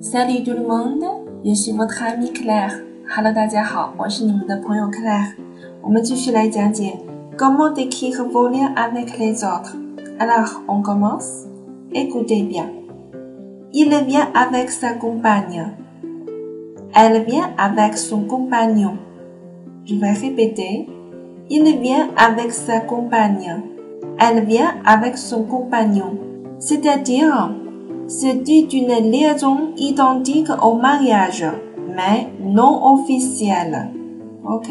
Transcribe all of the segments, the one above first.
Salut tout le monde, je suis votre ami Claire. Hello，大家好，我是你们的朋友 Claire。我们继续来讲解 Comment décrire voler avec les autres. Alors, on commence. Écoutez bien. Il vient avec sa compagne. Elle vient avec son compagnon. Je vais répéter. Il vient avec sa compagne. Elle vient avec son compagnon. C'est-à-dire, c'est une liaison identique au mariage, mais non officielle. OK?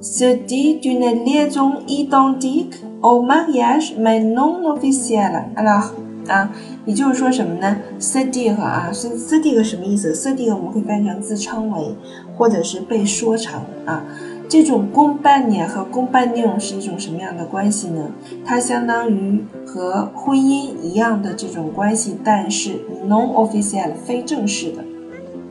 C'est une liaison identique au mariage, mais non officielle. Alors, 啊，也就是说什么呢 s t i g 啊，是 s t i g 什么意思 s t i g 我们会翻译成自称为，或者是被说成啊。这种公伴娘和公伴妞是一种什么样的关系呢？它相当于和婚姻一样的这种关系，但是 non-official 非正式的。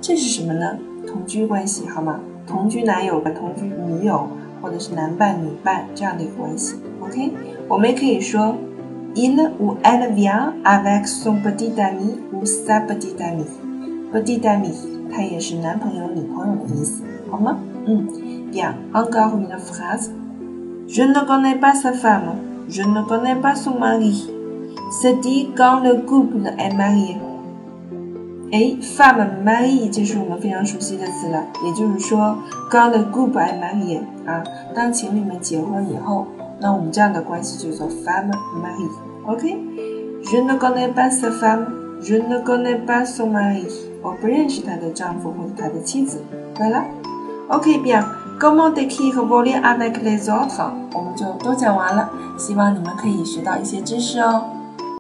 这是什么呢？同居关系，好吗？同居男友和同居女友，或者是男伴女伴这样的一个关系。OK，我们也可以说 il ou elle vient avec son petit ami ou sa petite amie。petit ami 它也是男朋友、女朋友的意思，好吗？嗯。Bien, encore une phrase. Je ne connais pas sa femme. Je ne connais pas son mari. C'est dit quand le couple est marié. 哎，femme mari 这是我们非常熟悉的词了，也就是说，quand le couple est marié 啊，当情侣们结婚以后，那我们这样的关系就叫 femme mari。OK？Je ne connais pas sa femme. Je ne connais pas son mari. 我不认识她的丈夫或者她的妻子。对了，OK，bien。 Comment décrire voler avec les autres？我们就都讲完了，希望你们可以学到一些知识哦。